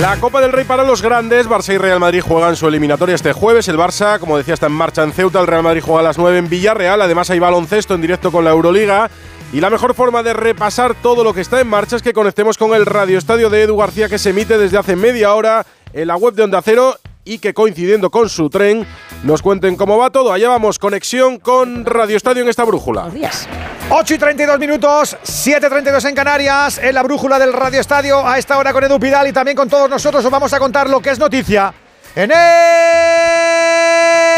La Copa del Rey para los grandes. Barça y Real Madrid juegan su eliminatoria este jueves. El Barça, como decía, está en marcha en Ceuta. El Real Madrid juega a las 9 en Villarreal. Además hay baloncesto en directo con la Euroliga. Y la mejor forma de repasar todo lo que está en marcha es que conectemos con el Radio Estadio de Edu García que se emite desde hace media hora en la web de Onda Cero y que coincidiendo con su tren nos cuenten cómo va todo. Allá vamos, conexión con Radio Estadio en esta brújula. días. 8 y 32 minutos, 7.32 en Canarias, en la brújula del Radio Estadio, a esta hora con Edu Pidal y también con todos nosotros os vamos a contar lo que es noticia en el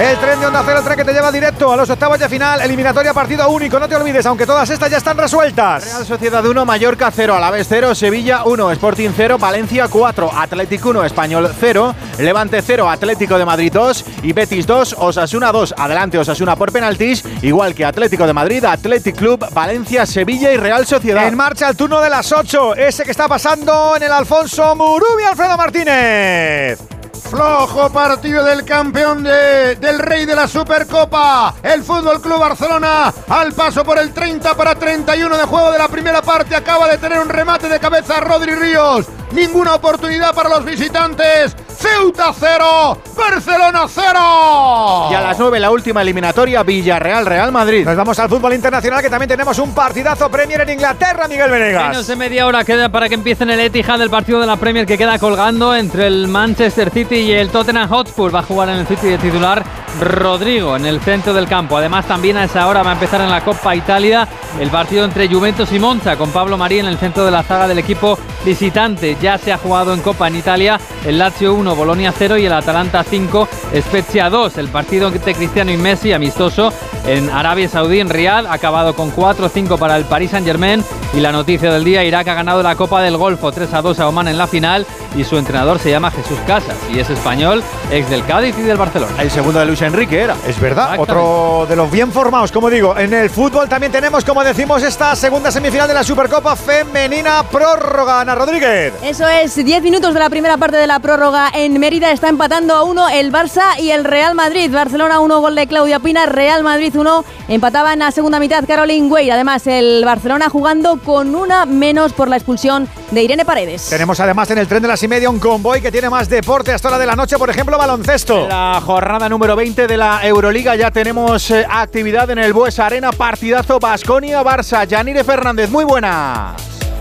El tren de Onda Cero, el tren que te lleva directo a los octavos de final, eliminatoria partido único, no te olvides, aunque todas estas ya están resueltas. Real Sociedad 1, Mallorca 0, Alavés 0, Sevilla 1, Sporting 0, Valencia 4, Atlético 1, Español 0, Levante 0, Atlético de Madrid 2 y Betis 2, Osasuna 2. Adelante Osasuna por penaltis, igual que Atlético de Madrid, Athletic Club, Valencia, Sevilla y Real Sociedad. En marcha el turno de las 8, ese que está pasando en el Alfonso Murubi Alfredo Martínez. Flojo partido del campeón de, del rey de la Supercopa. El Fútbol Club Barcelona al paso por el 30 para 31 de juego de la primera parte acaba de tener un remate de cabeza Rodri Ríos. Ninguna oportunidad para los visitantes. Ceuta 0, Barcelona 0. Y a las 9 la última eliminatoria Villarreal Real Madrid. Nos vamos al fútbol internacional que también tenemos un partidazo Premier en Inglaterra, Miguel Venegas. Menos de media hora queda para que empiece en el Etihad el partido de la Premier que queda colgando entre el Manchester City y el Tottenham Hotspur. Va a jugar en el City de titular Rodrigo en el centro del campo. Además también a esa hora va a empezar en la Copa Italia el partido entre Juventus y Monza con Pablo Marí en el centro de la zaga del equipo visitante. Ya se ha jugado en Copa en Italia el Lazio 1, Bolonia 0 y el Atalanta 5, Spezia 2. El partido entre Cristiano y Messi amistoso en Arabia Saudí, en Riyadh, ha acabado con 4-5 para el Paris Saint Germain. Y la noticia del día, Irak ha ganado la Copa del Golfo 3-2 a Oman en la final y su entrenador se llama Jesús Casas y es español, ex del Cádiz y del Barcelona. El segundo de Luis Enrique era. Es verdad, otro de los bien formados, como digo. En el fútbol también tenemos, como decimos, esta segunda semifinal de la Supercopa Femenina Prórroga. Ana Rodríguez. Eso es, 10 minutos de la primera parte de la prórroga en Mérida. Está empatando a uno el Barça y el Real Madrid. Barcelona 1, gol de Claudia Pina. Real Madrid 1, empataba en la segunda mitad Caroline Way. Además, el Barcelona jugando con una menos por la expulsión de Irene Paredes. Tenemos además en el tren de las y media un convoy que tiene más deporte hasta hora de la noche, por ejemplo, baloncesto. En la jornada número 20 de la Euroliga ya tenemos eh, actividad en el Buesa Arena, partidazo Basconia-Barça. Yanire Fernández, muy buena.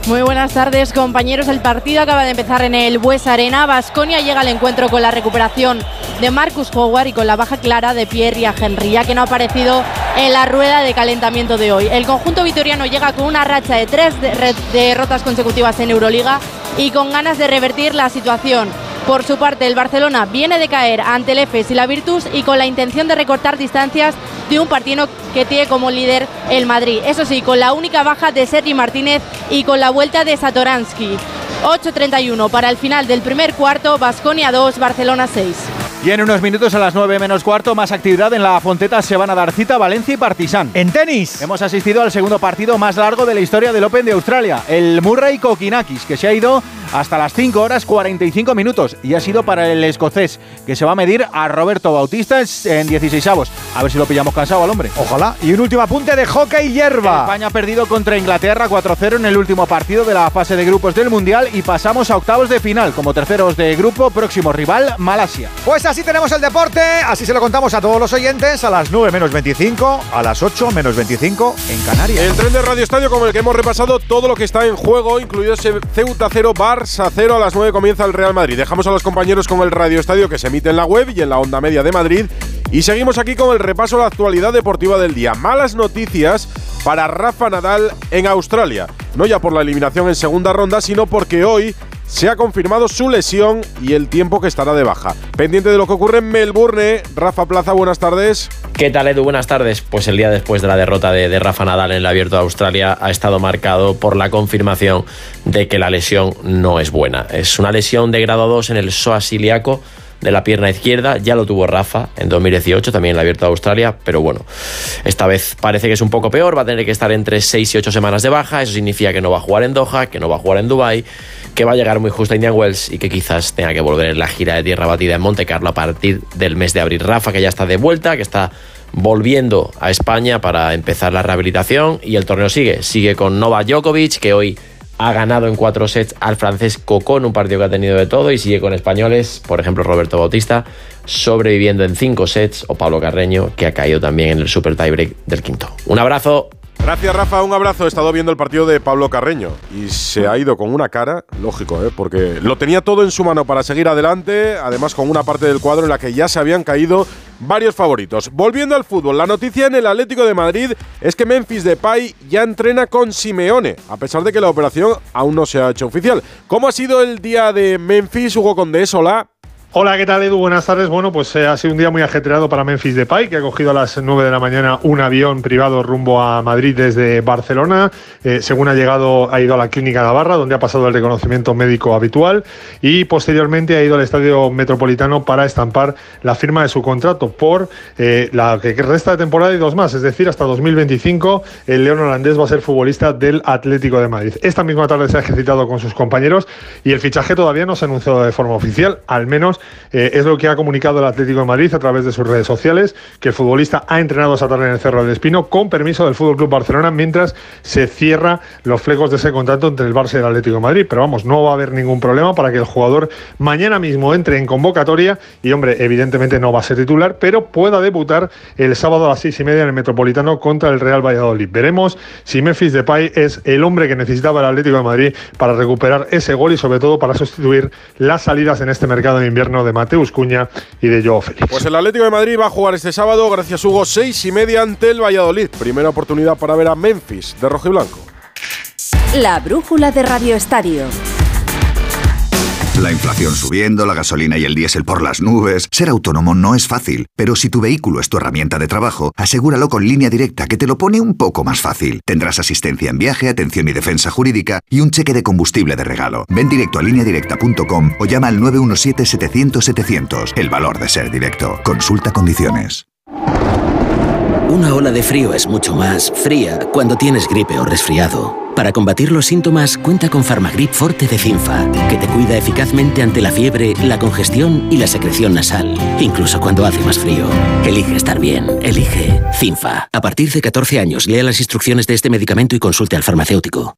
Muy buenas tardes, compañeros. El partido acaba de empezar en el Bues Arena. Basconia llega al encuentro con la recuperación de Marcus Howard y con la baja clara de Pierre y Henry, ya que no ha aparecido en la rueda de calentamiento de hoy. El conjunto vitoriano llega con una racha de tres derrotas consecutivas en Euroliga y con ganas de revertir la situación. Por su parte, el Barcelona viene de caer ante el EFES y la Virtus y con la intención de recortar distancias de un partido que tiene como líder el Madrid. Eso sí, con la única baja de Sergi Martínez y con la vuelta de Satoransky. 8.31 para el final del primer cuarto, Basconia 2, Barcelona 6. Y en unos minutos a las 9 menos cuarto, más actividad en la Fonteta se van a dar cita Valencia y Partizan. En tenis. Hemos asistido al segundo partido más largo de la historia del Open de Australia, el Murray Kokinakis, que se ha ido hasta las 5 horas 45 minutos y ha sido para el escocés, que se va a medir a Roberto Bautista en 16 avos. A ver si lo pillamos cansado al hombre. Ojalá. Y un último apunte de hockey hierba. España ha perdido contra Inglaterra 4-0 en el último partido de la fase de grupos del Mundial y pasamos a octavos de final como terceros de grupo, próximo rival Malasia. Pues así tenemos el deporte, así se lo contamos a todos los oyentes a las 9 menos 25, a las 8 menos 25 en Canarias. El tren de Radio Estadio con el que hemos repasado todo lo que está en juego, incluido ese Ceuta 0, Barça 0, a las 9 comienza el Real Madrid. Dejamos a los compañeros con el Radio Estadio que se emite en la web y en la onda media de Madrid. Y seguimos aquí con el repaso a la actualidad deportiva del día. Malas noticias para Rafa Nadal en Australia. No ya por la eliminación en segunda ronda, sino porque hoy se ha confirmado su lesión y el tiempo que estará de baja. Pendiente de lo que ocurre en Melbourne, Rafa Plaza, buenas tardes. ¿Qué tal Edu? Buenas tardes. Pues el día después de la derrota de, Rafa Nadal en el Abierto de Australia ha estado marcado por la confirmación de que la lesión no es buena. Es una lesión de grado 2 en el psoas ilíaco de la pierna izquierda. Ya lo tuvo Rafa en 2018, también en el Abierto de Australia, pero bueno, esta vez parece que es un poco peor. Va a tener que estar entre 6 y 8 semanas de baja. Eso significa que no va a jugar en Doha, que no va a jugar en Dubai que va a llegar muy justo a Indian Wells y que quizás tenga que volver en la gira de tierra batida en Monte Carlo a partir del mes de abril. Rafa, que ya está de vuelta, que está volviendo a España para empezar la rehabilitación y el torneo sigue. Sigue con Novak Djokovic, que hoy ha ganado en cuatro sets al francés Cocón, un partido que ha tenido de todo, y sigue con españoles, por ejemplo Roberto Bautista, sobreviviendo en cinco sets, o Pablo Carreño, que ha caído también en el super tiebreak del quinto. Un abrazo. Gracias, Rafa. Un abrazo. He estado viendo el partido de Pablo Carreño y se ha ido con una cara, lógico, ¿eh? porque lo tenía todo en su mano para seguir adelante, además con una parte del cuadro en la que ya se habían caído varios favoritos. Volviendo al fútbol, la noticia en el Atlético de Madrid es que Memphis Depay ya entrena con Simeone, a pesar de que la operación aún no se ha hecho oficial. ¿Cómo ha sido el día de Memphis, Hugo Condés? Hola. Hola, ¿qué tal Edu? Buenas tardes. Bueno, pues eh, ha sido un día muy ajetreado para Memphis Depay, que ha cogido a las 9 de la mañana un avión privado rumbo a Madrid desde Barcelona. Eh, según ha llegado, ha ido a la clínica Navarra, donde ha pasado el reconocimiento médico habitual y posteriormente ha ido al estadio metropolitano para estampar la firma de su contrato por eh, la que resta de temporada y dos más, es decir, hasta 2025 el león holandés va a ser futbolista del Atlético de Madrid. Esta misma tarde se ha ejercitado con sus compañeros y el fichaje todavía no se ha anunciado de forma oficial, al menos eh, es lo que ha comunicado el Atlético de Madrid a través de sus redes sociales, que el futbolista ha entrenado esa tarde en el Cerro del Espino con permiso del Fútbol Club Barcelona mientras se cierra los flecos de ese contrato entre el Barça y el Atlético de Madrid. Pero vamos, no va a haber ningún problema para que el jugador mañana mismo entre en convocatoria y, hombre, evidentemente no va a ser titular, pero pueda debutar el sábado a las seis y media en el Metropolitano contra el Real Valladolid. Veremos si Memphis Depay es el hombre que necesitaba el Atlético de Madrid para recuperar ese gol y sobre todo para sustituir las salidas en este mercado de invierno de Mateus Cuña y de Joao Félix. Pues el Atlético de Madrid va a jugar este sábado, gracias Hugo, seis y media ante el Valladolid. Primera oportunidad para ver a Memphis de rojo y blanco. La brújula de Radio Estadio. La inflación subiendo, la gasolina y el diésel por las nubes. Ser autónomo no es fácil, pero si tu vehículo es tu herramienta de trabajo, asegúralo con línea directa que te lo pone un poco más fácil. Tendrás asistencia en viaje, atención y defensa jurídica y un cheque de combustible de regalo. Ven directo a lineadirecta.com o llama al 917-700-700. El valor de ser directo. Consulta condiciones. Una ola de frío es mucho más fría cuando tienes gripe o resfriado. Para combatir los síntomas, cuenta con Farmagrip Forte de Cinfa, que te cuida eficazmente ante la fiebre, la congestión y la secreción nasal, incluso cuando hace más frío. Elige estar bien. Elige Cinfa. A partir de 14 años, lea las instrucciones de este medicamento y consulte al farmacéutico.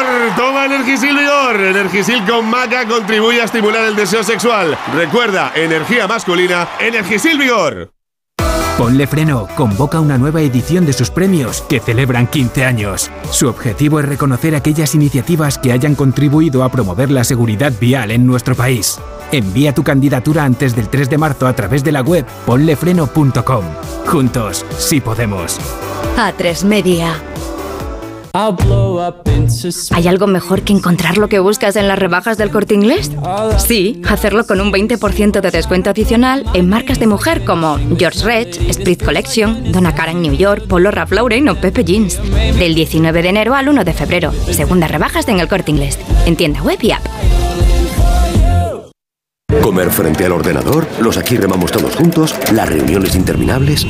Toma Energisil Vigor. Energisil con maca contribuye a estimular el deseo sexual. Recuerda, energía masculina, Energisil Vigor. Ponle Freno convoca una nueva edición de sus premios que celebran 15 años. Su objetivo es reconocer aquellas iniciativas que hayan contribuido a promover la seguridad vial en nuestro país. Envía tu candidatura antes del 3 de marzo a través de la web ponlefreno.com. Juntos, sí podemos. A3 Media. ¿Hay algo mejor que encontrar lo que buscas en las rebajas del corte inglés? Sí, hacerlo con un 20% de descuento adicional en marcas de mujer como George Rech, Sprit Collection, Donna Karan New York, Polo Ralph Lauren o Pepe Jeans. Del 19 de enero al 1 de febrero. Segundas rebajas en el corte inglés. En tienda web y app. Comer frente al ordenador, los aquí remamos todos juntos, las reuniones interminables.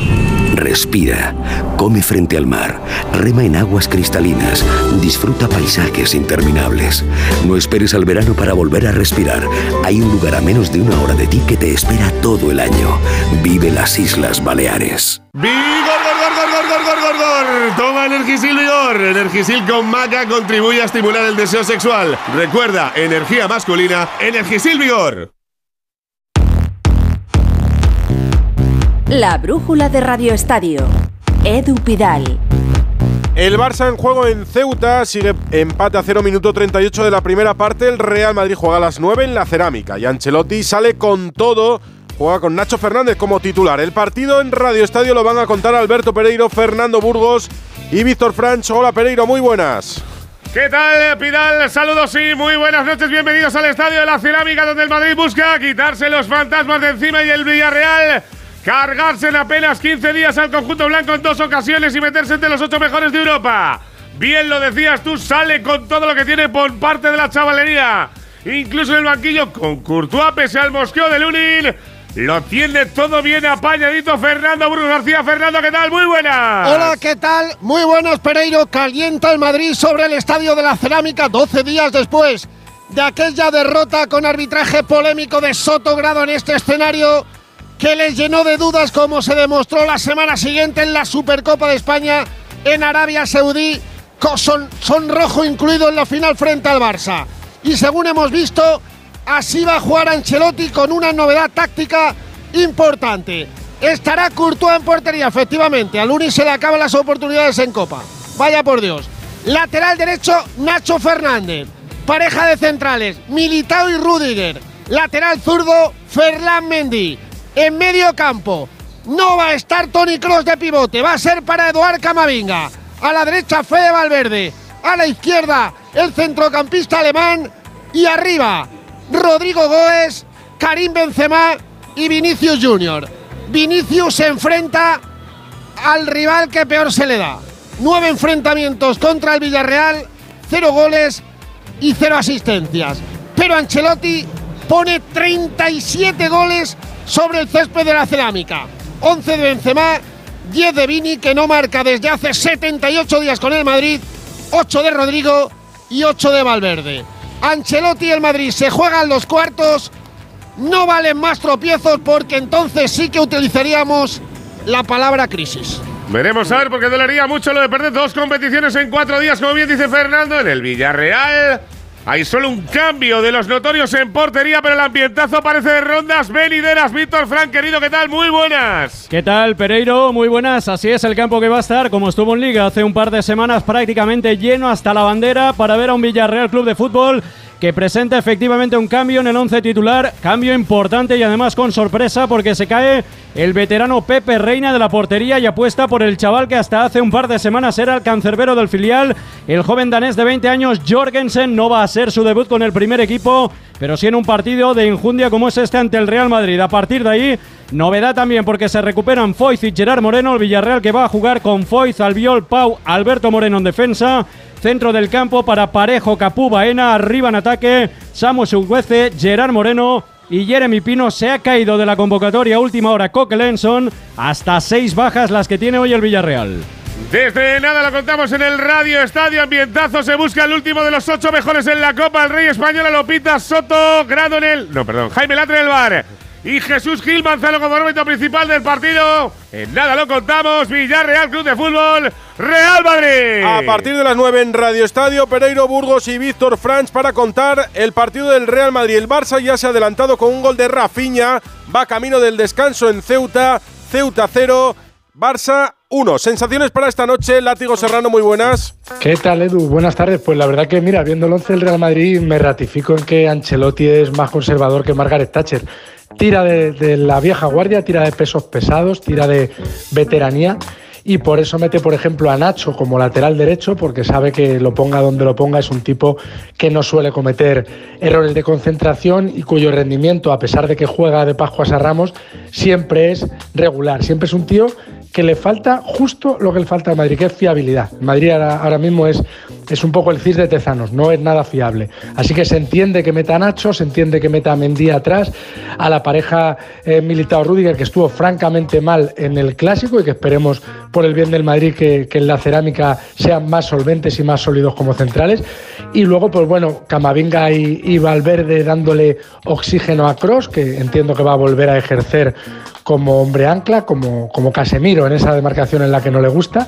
Respira, come frente al mar, rema en aguas cristalinas, disfruta paisajes interminables. No esperes al verano para volver a respirar. Hay un lugar a menos de una hora de ti que te espera todo el año. Vive las Islas Baleares. ¡Vigor, gor, gor, gor, gor, gor, gor! Toma Energisil Vigor. Energisil con maca contribuye a estimular el deseo sexual. Recuerda, energía masculina, Energisil Vigor. La brújula de Radio Estadio. Edu Pidal. El Barça en juego en Ceuta sigue empate a 0 minuto 38 de la primera parte. El Real Madrid juega a las 9 en la cerámica y Ancelotti sale con todo. Juega con Nacho Fernández como titular. El partido en Radio Estadio lo van a contar Alberto Pereiro, Fernando Burgos y Víctor Franch. Hola Pereiro, muy buenas. ¿Qué tal, Pidal? Saludos y muy buenas noches. Bienvenidos al estadio de la Cerámica, donde el Madrid busca quitarse los fantasmas de encima y el Villarreal cargarse en apenas 15 días al conjunto blanco en dos ocasiones y meterse entre los ocho mejores de Europa. Bien lo decías tú, sale con todo lo que tiene por parte de la chavalería. incluso en el banquillo con Courtois pese al mosqueo de Lunin. Lo tiene todo bien apañadito Fernando Bruno García. Fernando, ¿qué tal? Muy buenas. Hola, ¿qué tal? Muy buenas, Pereiro. Calienta el Madrid sobre el Estadio de la Cerámica 12 días después de aquella derrota con arbitraje polémico de Soto Grado en este escenario que les llenó de dudas como se demostró la semana siguiente en la Supercopa de España en Arabia Saudí, son, son rojo incluido en la final frente al Barça. Y según hemos visto, así va a jugar Ancelotti con una novedad táctica importante. Estará Courtois en portería, efectivamente. A Luni se le acaban las oportunidades en Copa. Vaya por Dios. Lateral derecho, Nacho Fernández. Pareja de centrales, Militao y Rudiger. Lateral zurdo, Ferland Mendy. En medio campo, no va a estar Tony Cross de pivote, va a ser para Eduard Camavinga. A la derecha, Fede Valverde. A la izquierda, el centrocampista alemán. Y arriba, Rodrigo Goes, Karim Benzema y Vinicius Junior. Vinicius se enfrenta al rival que peor se le da. Nueve enfrentamientos contra el Villarreal, cero goles y cero asistencias. Pero Ancelotti pone 37 goles sobre el césped de la cerámica. 11 de Benzema, 10 de Vini, que no marca desde hace 78 días con el Madrid, 8 de Rodrigo y 8 de Valverde. Ancelotti y el Madrid se juegan los cuartos, no valen más tropiezos porque entonces sí que utilizaríamos la palabra crisis. Veremos a ver porque dolería mucho lo de perder dos competiciones en cuatro días, como bien dice Fernando, en el Villarreal. Hay solo un cambio de los notorios en portería, pero el ambientazo parece de rondas venideras. Víctor Frank, querido, ¿qué tal? Muy buenas. ¿Qué tal, Pereiro? Muy buenas. Así es el campo que va a estar, como estuvo en Liga hace un par de semanas, prácticamente lleno hasta la bandera para ver a un Villarreal Club de Fútbol que presenta efectivamente un cambio en el once titular, cambio importante y además con sorpresa porque se cae el veterano Pepe Reina de la portería y apuesta por el chaval que hasta hace un par de semanas era el cancerbero del filial, el joven danés de 20 años Jorgensen no va a ser su debut con el primer equipo, pero sí en un partido de injundia como es este ante el Real Madrid. A partir de ahí, novedad también porque se recuperan Foyz y Gerard Moreno, el Villarreal que va a jugar con Foyz, Albiol, Pau, Alberto Moreno en defensa. Centro del campo para Parejo, Capú, Baena. Arriba en ataque, Samu Sugüece, Gerard Moreno y Jeremy Pino se ha caído de la convocatoria última hora Coquelenson. Hasta seis bajas las que tiene hoy el Villarreal. Desde nada lo contamos en el Radio Estadio Ambientazo. Se busca el último de los ocho mejores en la Copa. El Rey Español Lopita Soto, Grado en el. No, perdón, Jaime Latre del Bar y Jesús Gil Manzano como árbitro principal del partido. En nada lo contamos, Villarreal Club de Fútbol, Real Madrid. A partir de las 9 en Radio Estadio, Pereiro Burgos y Víctor Franch para contar el partido del Real Madrid. El Barça ya se ha adelantado con un gol de Rafinha, va camino del descanso en Ceuta, Ceuta 0, Barça 1. Sensaciones para esta noche, Látigo Serrano, muy buenas. ¿Qué tal, Edu? Buenas tardes. Pues la verdad que, mira, viendo el 11 del Real Madrid, me ratifico en que Ancelotti es más conservador que Margaret Thatcher tira de, la vieja guardia, tira de pesos pesados, tira de veteranía y por eso mete, por ejemplo, a Nacho como lateral derecho, porque sabe que lo ponga donde lo ponga, es un tipo que no suele cometer errores de concentración y cuyo rendimiento, a pesar de que juega de Pascuas a Ramos, siempre es regular, siempre es un tío que le falta justo lo que le falta a Madrid, que es fiabilidad. Madrid ahora, mismo es, es un poco el CIS de Tezanos, no es nada fiable. Así que se entiende que meta a Nacho, se entiende que meta a atrás, a la pareja eh, Militao-Rudiger, que estuvo francamente mal en el Clásico y que esperemos por el bien del Madrid que, en la cerámica sean más solventes y más sólidos como centrales. Y luego, pues bueno, Camavinga y, y Valverde dándole oxígeno a Cross, que entiendo que va a volver a ejercer como hombre ancla, como, como Casemiro en esa demarcación en la que no le gusta.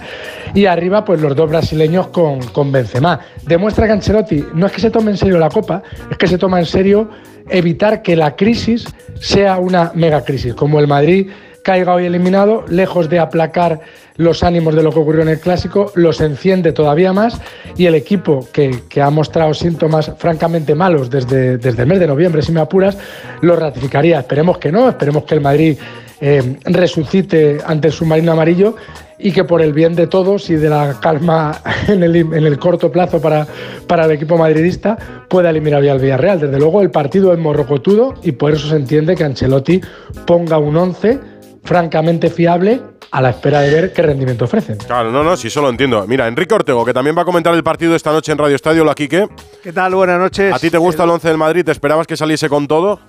Y arriba, pues los dos brasileños con, con Benzema. Demuestra que Ancelotti no es que se tome en serio la Copa, es que se toma en serio evitar que la crisis sea una mega crisis, como el Madrid caiga hoy eliminado, lejos de aplacar los ánimos de lo que ocurrió en el clásico, los enciende todavía más y el equipo que, que ha mostrado síntomas francamente malos desde, desde el mes de noviembre, si me apuras, lo ratificaría. Esperemos que no, esperemos que el Madrid eh, resucite ante el submarino amarillo y que por el bien de todos y de la calma en el, en el corto plazo para, para el equipo madridista pueda eliminar al Villarreal. Desde luego el partido es morrocotudo y por eso se entiende que Ancelotti ponga un 11 francamente fiable a la espera de ver qué rendimiento ofrecen. Claro, no, no, sí, solo entiendo. Mira, Enrique Ortego, que también va a comentar el partido esta noche en Radio Estadio, la Quique. ¿Qué tal? Buenas noches. ¿A ti te gusta el 11 del Madrid? ¿Te esperabas que saliese con todo?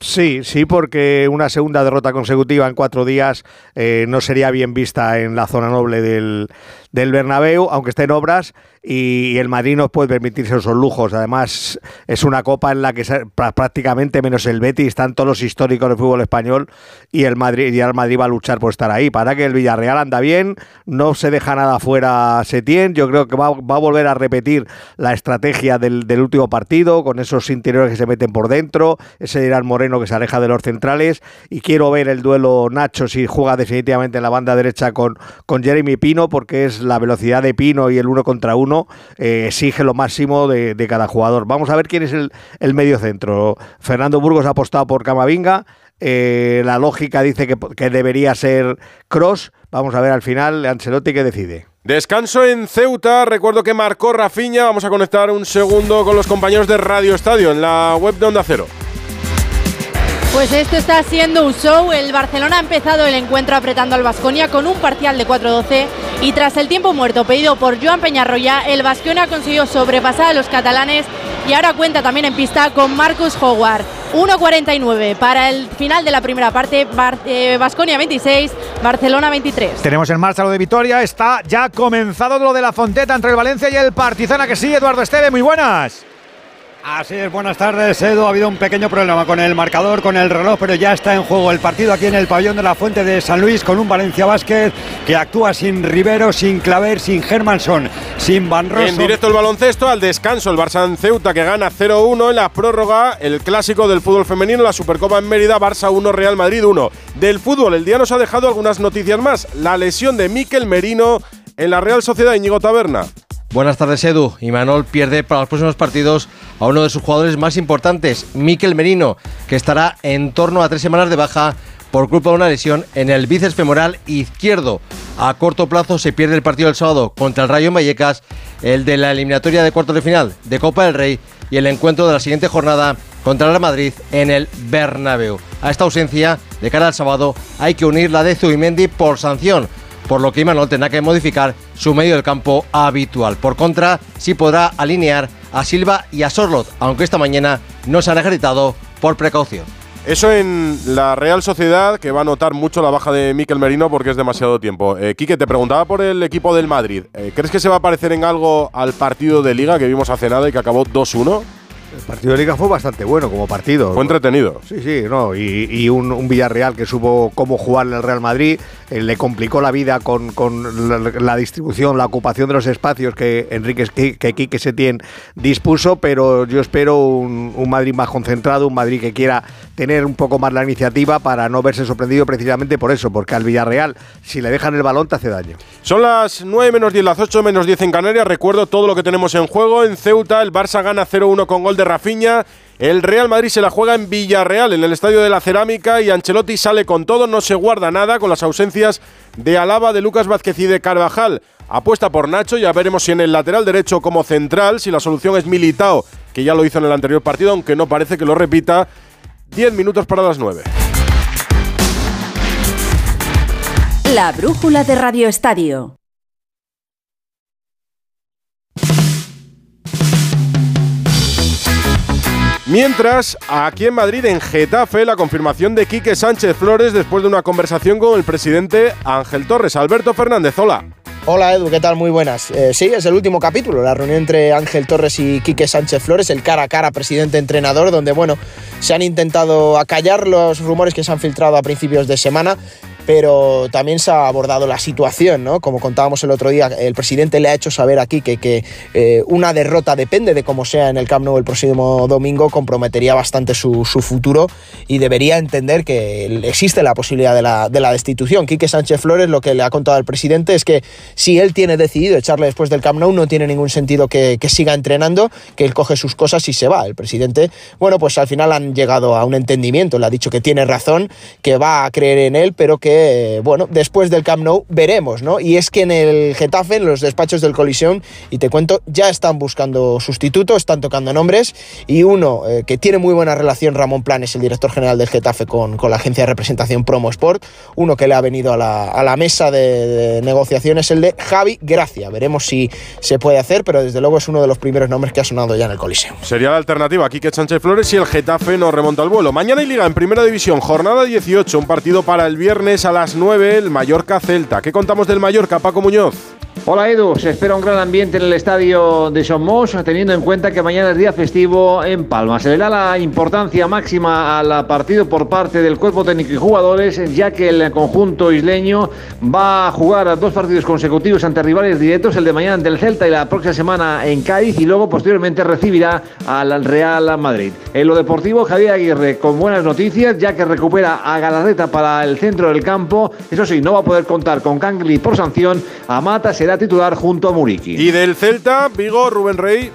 Sí, sí, porque una segunda derrota consecutiva en cuatro días eh, no sería bien vista en la zona noble del, del Bernabéu, aunque esté en obras, y el Madrid no puede permitirse esos lujos. Además, es una copa en la que prácticamente menos el Betis están todos los históricos del fútbol español y el Madrid y el Madrid va a luchar por estar ahí. Para que el Villarreal anda bien, no se deja nada fuera Setién. Yo creo que va, a volver a repetir la estrategia del, último partido, con esos interiores que se meten por dentro, ese Irán Moreno que se aleja de los centrales. Y quiero ver el duelo Nacho si juega definitivamente en la banda derecha con, con Jeremy Pino, porque es la velocidad de Pino y el uno contra uno eh, exige lo máximo de, cada jugador. Vamos a ver quién es el, el medio centro. Fernando Burgos ha apostado por Camavinga. Eh, la lógica dice que, que debería ser Cross. Vamos a ver al final Ancelotti que decide. Descanso en Ceuta. Recuerdo que marcó Rafiña. Vamos a conectar un segundo con los compañeros de Radio Estadio en la web de Onda Cero. Pues esto está siendo un show. El Barcelona ha empezado el encuentro apretando al Vasconia con un parcial de 4-12 y tras el tiempo muerto pedido por Joan Peñarroya, el Vasconia consiguió sobrepasar a los catalanes y ahora cuenta también en pista con Marcus Howard. 1.49 para el final de la primera parte, Vasconia 26, Barcelona 23. Tenemos en marcha lo de Vitoria, está ya comenzado lo de la Fonteta entre el Valencia y el Partizana que sí, Eduardo Esteve, muy buenas. Así es, buenas tardes, Edu. Ha habido un pequeño problema con el marcador, con el reloj, pero ya está en juego el partido aquí en el pabellón de la Fuente de San Luis con un Valencia Vázquez que actúa sin Rivero, sin Claver, sin Germanson, sin Van Rossum. En directo el baloncesto, al descanso, el Barça Ceuta que gana 0-1 en la prórroga, el clásico del fútbol femenino, la Supercopa en Mérida, Barça 1, Real Madrid 1. Del fútbol, el día nos ha dejado algunas noticias más. La lesión de Miquel Merino en la Real Sociedad Íñigo Taberna. Buenas tardes, Edu. Imanol pierde para los próximos partidos a uno de sus jugadores más importantes, Miquel Merino, que estará en torno a tres semanas de baja por culpa de una lesión en el bíceps femoral izquierdo. A corto plazo se pierde el partido del sábado contra el Rayo Vallecas, el de la eliminatoria de cuartos de final de Copa del Rey y el encuentro de la siguiente jornada contra el Madrid en el Bernabéu. A esta ausencia, de cara al sábado, hay que unir la de Zubimendi por sanción por lo que Imanol tendrá que modificar su medio del campo habitual. Por contra, sí podrá alinear a Silva y a Sorlot, aunque esta mañana no se han ejercitado por precaución. Eso en la Real Sociedad, que va a notar mucho la baja de Miquel Merino porque es demasiado tiempo. Eh, Quique, te preguntaba por el equipo del Madrid. Eh, ¿Crees que se va a parecer en algo al partido de Liga que vimos hace nada y que acabó 2-1? El partido de Liga fue bastante bueno como partido. Fue entretenido. Sí, sí, no. Y, un, Villarreal que supo cómo jugar en el Real Madrid, eh, le complicó la vida con, la, distribución, la ocupación de los espacios que Enrique que Quique Setién dispuso, pero yo espero un, un, Madrid más concentrado, un Madrid que quiera tener un poco más la iniciativa para no verse sorprendido precisamente por eso, porque al Villarreal, si le dejan el balón, te hace daño. Son las 9 menos 10, las 8 menos 10 en Canarias. Recuerdo todo lo que tenemos en juego. En Ceuta, el Barça gana 0-1 con gol de Rafiña. El Real Madrid se la juega en Villarreal, en el Estadio de la Cerámica, y Ancelotti sale con todo, no se guarda nada con las ausencias de Alaba, de Lucas Vázquez y de Carvajal. Apuesta por Nacho, ya veremos si en el lateral derecho como central, si la solución es Militao, que ya lo hizo en el anterior partido, aunque no parece que lo repita. 10 minutos para las 9. La brújula de Radio Estadio. Mientras, aquí en Madrid, en Getafe, la confirmación de Quique Sánchez Flores después de una conversación con el presidente Ángel Torres. Alberto Fernández, hola. Hola Edu, ¿qué tal? Muy buenas. Eh, sí, es el último capítulo, la reunión entre Ángel Torres y Quique Sánchez Flores, el cara a cara presidente-entrenador, donde, bueno, se han intentado acallar los rumores que se han filtrado a principios de semana pero también se ha abordado la situación, ¿no? Como contábamos el otro día, el presidente le ha hecho saber aquí que, que eh, una derrota, depende de cómo sea en el Camp Nou el próximo domingo, comprometería bastante su, su futuro y debería entender que existe la posibilidad de la, de la, destitución. Quique Sánchez Flores lo que le ha contado al presidente es que si él tiene decidido echarle después del Camp Nou, no tiene ningún sentido que, que siga entrenando, que él coge sus cosas y se va. El presidente, bueno, pues al final han llegado a un entendimiento, le ha dicho que tiene razón, que va a creer en él, pero que eh, bueno, después del Camp Nou veremos, ¿no? Y es que en el Getafe, en los despachos del Colisión, y te cuento, ya están buscando sustitutos, están tocando nombres, y uno eh, que tiene muy buena relación, Ramón Planes, el director general del Getafe, con, con la agencia de representación Promo Sport, uno que le ha venido a la, a la mesa de, de negociación es el de Javi Gracia. Veremos si se puede hacer, pero desde luego es uno de los primeros nombres que ha sonado ya en el Coliseo. Sería la alternativa. Quique Sánchez Flores y el Getafe nos remonta al vuelo. Mañana hay Liga en Primera División, jornada 18, un partido para el viernes a las 9, el Mallorca-Celta. ¿Qué contamos del Mallorca, Paco Muñoz? Hola Edu, se espera un gran ambiente en el estadio de Somos, teniendo en cuenta que mañana es día festivo en Palma. Se le da la importancia máxima al partido por parte del cuerpo técnico y jugadores, ya que el conjunto isleño va a jugar dos partidos consecutivos ante rivales directos, el de mañana ante el Celta y la próxima semana en Cádiz, y luego posteriormente recibirá al Real Madrid. En lo deportivo, Javier Aguirre con buenas noticias, ya que recupera a Galarreta para el centro del campo. Eso sí, no va a poder contar con Cangli por sanción. Amata será titular junto a Muriqui. Y del Celta, Vigo, Rubén Rey.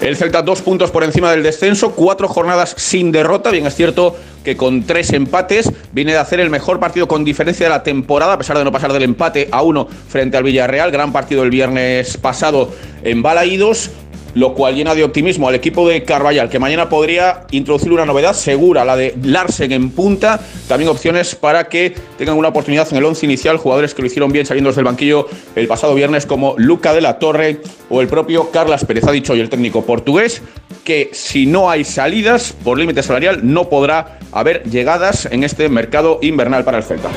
El Celta dos puntos por encima del descenso, cuatro jornadas sin derrota. Bien, es cierto que con tres empates viene de hacer el mejor partido con diferencia de la temporada, a pesar de no pasar del empate a uno frente al Villarreal. Gran partido el viernes pasado en Balaídos lo cual llena de optimismo al equipo de Carvallal, que mañana podría introducir una novedad segura, la de Larsen en punta. También opciones para que tengan una oportunidad en el once inicial, jugadores que lo hicieron bien saliendo del banquillo el pasado viernes, como Luca de la Torre o el propio Carlas Pérez. Ha dicho hoy el técnico portugués que si no hay salidas por límite salarial, no podrá haber llegadas en este mercado invernal para el Celta.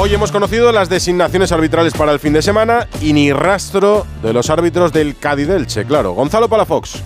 Hoy hemos conocido las designaciones arbitrales para el fin de semana y ni rastro de los árbitros del Cádiz Elche, claro. Gonzalo Palafox.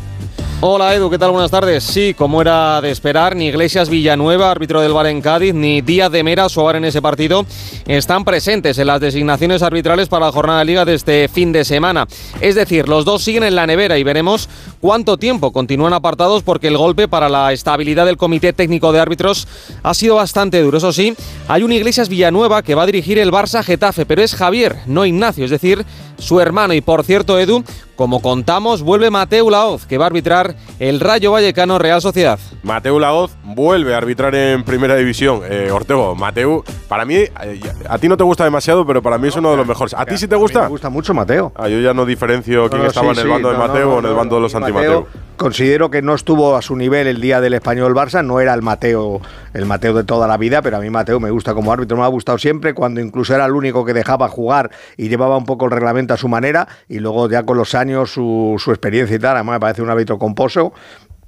Hola Edu, ¿qué tal? Buenas tardes. Sí, como era de esperar, ni Iglesias Villanueva, árbitro del VAR en Cádiz, ni Díaz de Mera, su VAR en ese partido, están presentes en las designaciones arbitrales para la jornada de liga de este fin de semana. Es decir, los dos siguen en la nevera y veremos cuánto tiempo continúan apartados porque el golpe para la estabilidad del Comité Técnico de Árbitros ha sido bastante duro. Eso sí, hay un Iglesias Villanueva que va a dirigir el Barça Getafe, pero es Javier, no Ignacio, es decir, su hermano. Y por cierto, Edu, como contamos, vuelve Mateo Laoz, que va a arbitrar el Rayo Vallecano Real Sociedad. Mateo Laoz vuelve a arbitrar en Primera División. Eh, Ortego, Mateo, para mí, eh, a ti no te gusta demasiado, pero para mí es uno de los mejores. ¿A ti sí te gusta? Me gusta mucho Mateo. Ah, yo ya no diferencio quién no, estaba sí, en el sí, bando de Mateo no, o en el no, bando de los Mateo. Considero que no estuvo a su nivel el día del español Barça, no era el Mateo, el Mateo de toda la vida, pero a mí Mateo me gusta como árbitro, me ha gustado siempre, cuando incluso era el único que dejaba jugar y llevaba un poco el reglamento a su manera, y luego ya con los años su, su experiencia y tal, además me parece un árbitro composo.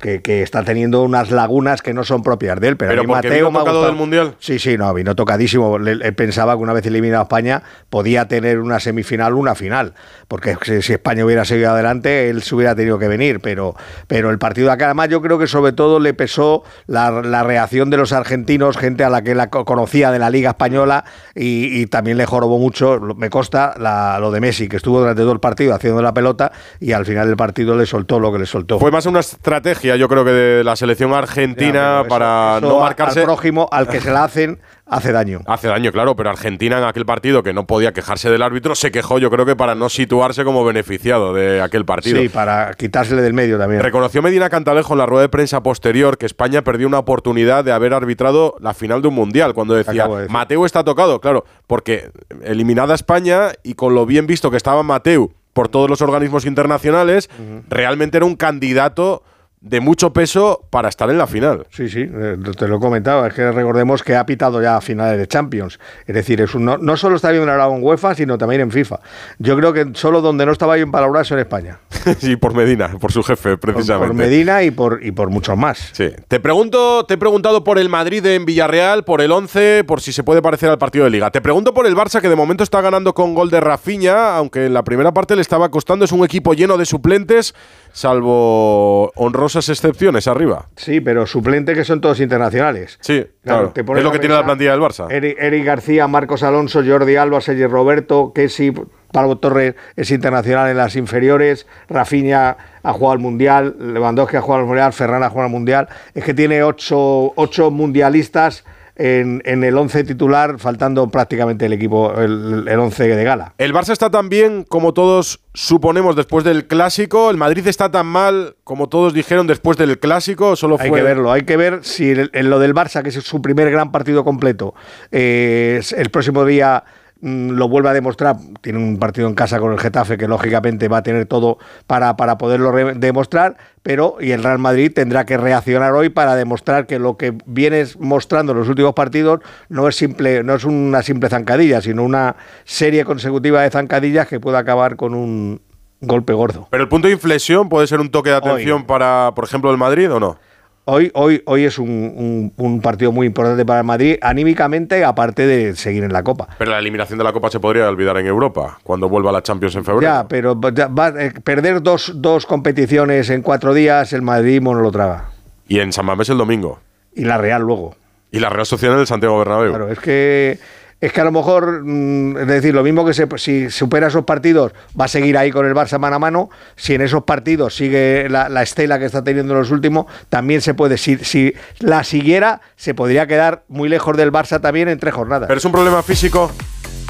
Que, que, está teniendo unas lagunas que no son propias de él. Pero, ¿Pero a mí porque Mateo vino me ha tocado del Mundial? Sí, sí, no, vino tocadísimo. Pensaba que una vez eliminado a España podía tener una semifinal una final. Porque si, España hubiera seguido adelante, él se hubiera tenido que venir. Pero, pero el partido de acá, además, yo creo que sobre todo le pesó la, la reacción de los argentinos, gente a la que la co- conocía de la Liga Española, y, y también le jorobó mucho, me consta, la- lo de Messi, que estuvo durante todo el partido haciendo la pelota y al final del partido le soltó lo que le soltó. Fue más una estrategia, yo creo que de la selección argentina Ya, pero eso- para eso no marcarse. Al prójimo, al que se la hacen, hace daño. Hace daño, claro, pero Argentina en aquel partido que no podía quejarse del árbitro se quejó, yo creo que para no situarse como beneficiado de aquel partido. Sí, para quitársele del medio también. Reconoció Medina Cantalejo en la rueda de prensa posterior que España perdió una oportunidad de haber arbitrado la final de un mundial, cuando decía, de. Mateo está tocado, claro, porque eliminada España y con lo bien visto que estaba Mateo por todos los organismos internacionales, realmente era un candidato de mucho peso para estar en la final. Sí, sí, eh, te lo he comentado. Es que recordemos que ha pitado ya finales de Champions. Es decir, es un- no, no solo está bien ahora en UEFA, sino también en FIFA. Yo creo que solo donde no estaba bien palabras es en España. sí, por Medina, por su jefe, precisamente. Por Medina y por, y por muchos más. Sí. Te pregunto, te he preguntado por el Madrid en Villarreal, por el 11, por si se puede parecer al partido de Liga. Te pregunto por el Barça que de momento está ganando con gol de Rafinha, aunque en la primera parte le estaba costando, es un equipo lleno de suplentes, salvo honrosas excepciones arriba. Sí, pero suplente que son todos internacionales. Sí, claro. es lo que tiene la plantilla del Barça. Eric, Eric García, Marcos Alonso, Jordi Alba, Sergi Roberto, Kessi, Pablo Torres es internacional en las inferiores, Rafinha ha jugado al Mundial, Lewandowski ha jugado al Mundial, Ferran ha jugado al Mundial. Es que tiene ocho, ocho mundialistas en, en el 11 titular, faltando prácticamente el equipo, el, el 11 de gala. El Barça está tan bien como todos suponemos después del clásico. El Madrid está tan mal como todos dijeron después del clásico. Solo Hay que verlo, hay que ver si en lo del Barça, que es su primer gran partido completo, eh, el próximo día lo vuelve a demostrar. Tiene un partido en casa con el Getafe que lógicamente va a tener todo para, para poderlo demostrar, pero y el Real Madrid tendrá que reaccionar hoy para demostrar que lo que vienes mostrando en los últimos partidos no es simple, no es una simple zancadilla, sino una serie consecutiva de zancadillas que puede acabar con un golpe gordo. Pero el punto de inflexión puede ser un toque de atención para, por ejemplo, el Madrid o no. Hoy, hoy, hoy es un, un- un partido muy importante para el Madrid, anímicamente, aparte de seguir en la Copa. Pero la eliminación de la Copa se podría olvidar en Europa cuando vuelva la Champions en febrero. Ya, pero ya va- eh, perder dos, dos competiciones en cuatro días, el Madrid no lo traga. Y en San Mamés el domingo. Y la Real luego. Y la Real Sociedad en el Santiago Bernabéu. Claro, es que es que a lo mejor, mm, es decir, lo mismo que se- si supera esos partidos, va a seguir ahí con el Barça mano a mano. Si en esos partidos sigue la, la estela que está teniendo en los últimos, también se puede. Si, si la siguiera, se podría quedar muy lejos del Barça también en tres jornadas. Pero es un problema físico.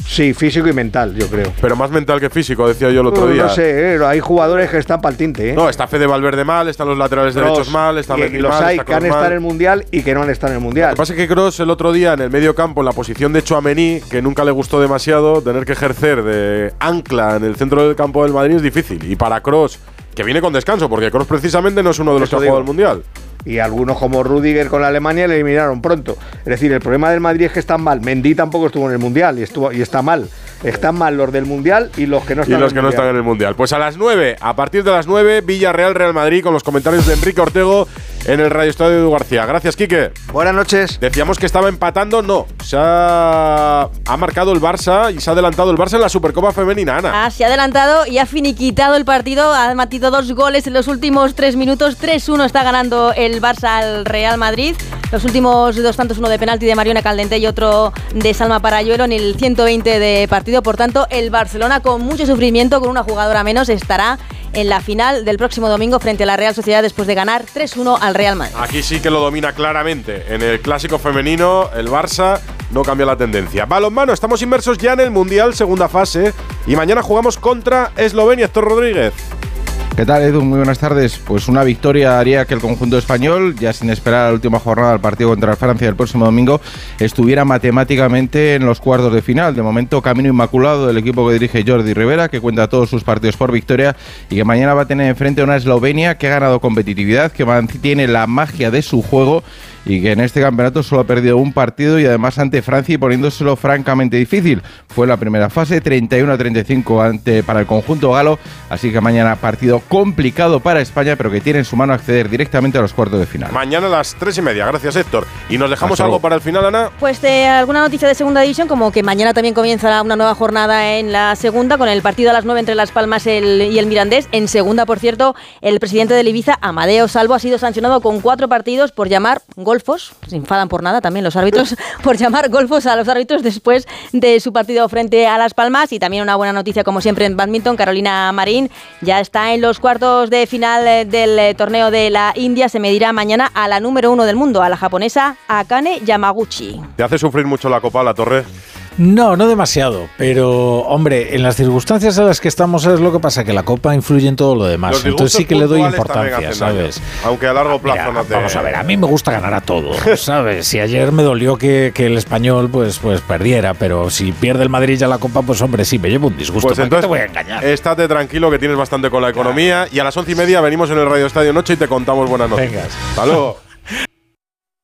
Sí, físico y mental, yo creo. Pero más mental que físico, decía yo el otro día. No sé, eh, hay jugadores que están para el tinte. ¿eh? No, está Fede Valverde mal, están los laterales derechos mal, está Mendy los mal, hay está que han estado en el Mundial y que no han estado en el Lo Mundial. que pasa es que Kroos el otro día en el medio campo, en la posición de Chouameni, que nunca le gustó demasiado, tener que ejercer de ancla en el centro del campo del Madrid es difícil. Y para Kroos, que viene con descanso, porque Kroos precisamente no es uno de los Eso que ha jugado el Mundial. Y algunos como Rudiger con la Alemania le eliminaron pronto. Es decir, el problema del Madrid es que están mal. Mendy tampoco estuvo en el Mundial y, estuvo, y está mal. Están mal los del Mundial y los que no Y están los en que el no Mundial. están en el Mundial. Pues a las 9, a partir de las 9, Villarreal, Real Madrid, con los comentarios de Enrique Ortego en el Radio Estadio de Edu García. Gracias, Quique. Buenas noches. Decíamos que estaba empatando, no. Se ha, ha marcado el Barça y se ha adelantado el Barça en la Supercopa Femenina, Ana. Ah, se ha adelantado y ha finiquitado el partido. Ha metido dos goles en los últimos tres minutos. 3-1 está ganando el Barça al Real Madrid. Los últimos dos tantos, uno de penalti de Mariona Caldente y otro de Salma Parayuelo en el 120 de partido. Por tanto, el Barcelona con mucho sufrimiento, con una jugadora menos, estará en la final del próximo domingo frente a la Real Sociedad después de ganar 3-1 al Real Madrid. Aquí sí que lo domina claramente. En el clásico femenino, el Barça no cambia la tendencia. Balonmano, estamos inmersos ya en el Mundial, segunda fase. Y mañana jugamos contra Eslovenia, Héctor Rodríguez. ¿Qué tal, Edu? Muy buenas tardes. Pues una victoria haría que el conjunto español, ya sin esperar la última jornada del partido contra Francia el próximo domingo, estuviera matemáticamente en los cuartos de final. De momento, camino inmaculado del equipo que dirige Jordi Rivera, que cuenta todos sus partidos por victoria y que mañana va a tener enfrente a una Eslovenia que ha ganado competitividad, que mantiene la magia de su juego y que en este campeonato solo ha perdido un partido y además ante Francia y poniéndoselo francamente difícil. Fue la primera fase, 31 a 35 ante, para el conjunto galo, así que mañana partido complicado para España, pero que tiene en su mano acceder directamente a los cuartos de final. Mañana a las tres y media. Gracias, Héctor. Y nos dejamos algo para el final, Ana. Pues de alguna noticia de segunda división, como que mañana también comienza una nueva jornada en la segunda, con el partido a las 9 entre Las Palmas el- y el Mirandés. En segunda, por cierto, el presidente del Ibiza, Amadeo Salvo, ha sido sancionado con cuatro partidos por llamar golfos, se enfadan por nada también los árbitros, por llamar golfos a los árbitros después de su partido frente a Las Palmas. Y también una buena noticia, como siempre, en badminton, Carolina Marín ya está en los cuartos de final eh, del eh, torneo de la India. Se medirá mañana a la número uno del mundo, a la japonesa Akane Yamaguchi. ¿Te hace sufrir mucho la Copa, la Torre? No, no demasiado, pero hombre, en las circunstancias en las que estamos es lo que pasa, que la Copa influye en todo lo demás, entonces sí que le doy importancia, ¿sabes? Aunque a largo plazo Mira, no te. Vamos a ver, a mí me gusta ganar a todo, ¿sabes? Si ayer me dolió que, que el español pues, pues perdiera, pero si pierde el Madrid ya la Copa, pues hombre, sí, me llevo un disgusto, Pues ¿para qué entonces, te voy a engañar? estate tranquilo que tienes bastante con la economía. Y a las once y media venimos en el Radio Estadio Noche y te contamos buenas noticias. Hasta luego.